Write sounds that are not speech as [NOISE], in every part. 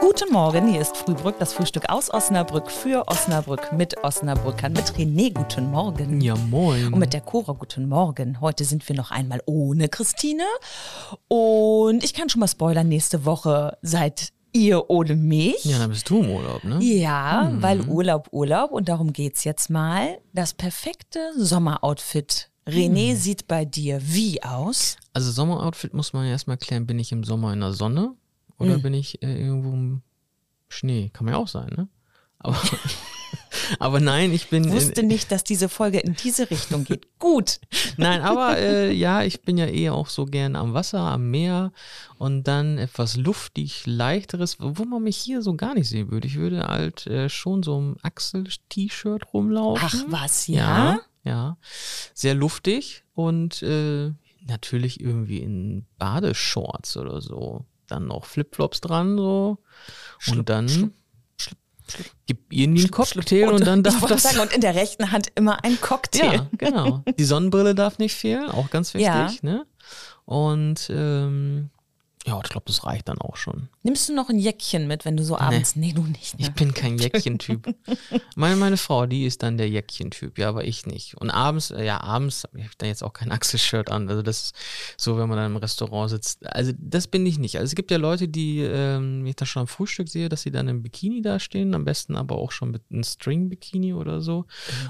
Guten Morgen, hier ist Frühbrück, das Frühstück aus Osnabrück für Osnabrück mit Osnabrückern, mit René, guten Morgen. Ja, moin. Und mit der Cora, guten Morgen. Heute sind wir noch einmal ohne Christine. Und ich kann schon mal spoilern, nächste Woche seid ihr ohne mich. Ja, dann bist du im Urlaub, ne? Ja, weil Urlaub, Urlaub. Und darum geht's jetzt mal. Das perfekte Sommeroutfit. René sieht bei dir wie aus? Also Sommeroutfit muss man erstmal klären, bin ich im Sommer in der Sonne oder bin ich äh, irgendwo im Schnee? Kann man ja auch sein, ne? Aber, [LAUGHS] aber nein, ich bin... Ich wusste nicht, dass diese Folge in diese Richtung geht. [LAUGHS] Gut. Nein, aber äh, ja, ich bin ja eher auch so gern am Wasser, am Meer und dann etwas luftig, leichteres, wo man mich hier so gar nicht sehen würde. Ich würde halt äh, schon so im Axel-T-Shirt rumlaufen. Ach was, ja? Ja, ja. Sehr luftig und äh, natürlich irgendwie in Badeshorts oder so. Dann noch Flipflops dran so. und dann gib ihr den Cocktail und, dann ich darf das. sagen, und in der rechten Hand immer ein Cocktail. Ja, genau. Die Sonnenbrille darf nicht fehlen, auch ganz wichtig. Ja. Ne? Und ähm, ja, ich glaube, das reicht dann auch schon. Nimmst du noch ein Jäckchen mit, wenn du so abends. Nee, du nicht. Ne? Ich bin kein Jäckchen-Typ. [LAUGHS] meine, meine Frau, die ist dann der Jäckchen-Typ, ja, aber ich nicht. Und abends, äh, ja, abends habe ich da jetzt auch kein [LAUGHS] Axel-Shirt an. Also das ist so, wenn man dann im Restaurant sitzt. Also das bin ich nicht. Also es gibt ja Leute, die, ähm, wenn ich das schon am Frühstück sehe, dass sie dann im Bikini da stehen, am besten aber auch schon mit einem String-Bikini oder so.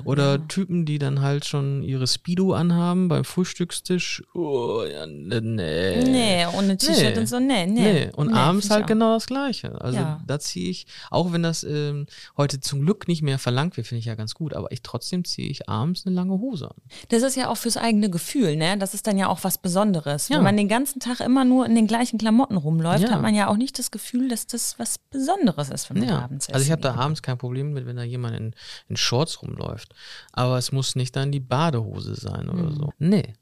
Oder Typen, die dann halt schon ihre Speedo anhaben beim Frühstückstisch. Oh, ja, ne, nee. Nee, ohne T-Shirt Nee. Und so. Nee, nee. Nee, und Nee, abends halt genau das Gleiche. Also Ja. da ziehe ich, auch wenn das ähm, heute zum Glück nicht mehr verlangt wird, finde ich ja ganz gut, aber ich trotzdem ziehe ich abends eine lange Hose an. Das ist ja auch fürs eigene Gefühl, ne? Das ist dann ja auch was Besonderes. Ja. Wenn man den ganzen Tag immer nur in den gleichen Klamotten rumläuft, Ja. hat man ja auch nicht das Gefühl, dass das was Besonderes ist, wenn man Ja. abends Also ich habe da abends kein Problem mit, wenn da jemand in, in Shorts rumläuft. Aber es muss nicht dann die Badehose sein oder Hm. so. Nee.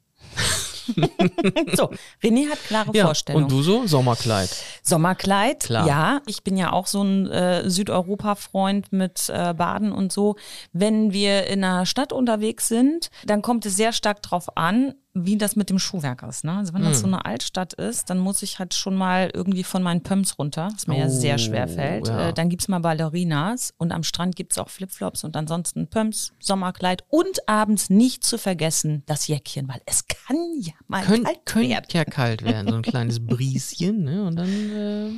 [LAUGHS] So, René hat klare Ja, Vorstellungen. und du so? Sommerkleid. Sommerkleid, Klar. ja. Ich bin ja auch so ein äh, Südeuropa-Freund mit äh, Baden und so. Wenn wir in einer Stadt unterwegs sind, dann kommt es sehr stark drauf an, wie das mit dem Schuhwerk ist. Ne? Also wenn das Hm. so eine Altstadt ist, dann muss ich halt schon mal irgendwie von meinen Pumps runter, was mir ja sehr Oh, schwer fällt. ja. Äh, dann gibt's mal Ballerinas und am Strand gibt's auch Flipflops und ansonsten Pumps, Sommerkleid und abends nicht zu vergessen das Jäckchen, weil es kann ja mal Könnt, kalt könnte werden. ja kalt werden, so ein kleines [LAUGHS] Brieschen, ne? Und dann äh,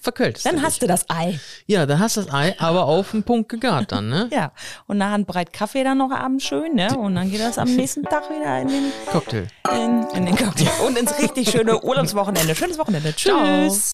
verkältest Dann du hast dich. du das Ei. Ja, dann hast du das Ei, aber auf den Punkt gegart dann, ne? [LAUGHS] Ja, und eine Handbreit Kaffee dann noch abends schön, ne? Und dann geht das am nächsten Tag wieder in den, Cocktail. In, in den Cocktail und ins richtig schöne Urlaubswochenende. Schönes Wochenende. Ciao. Tschüss.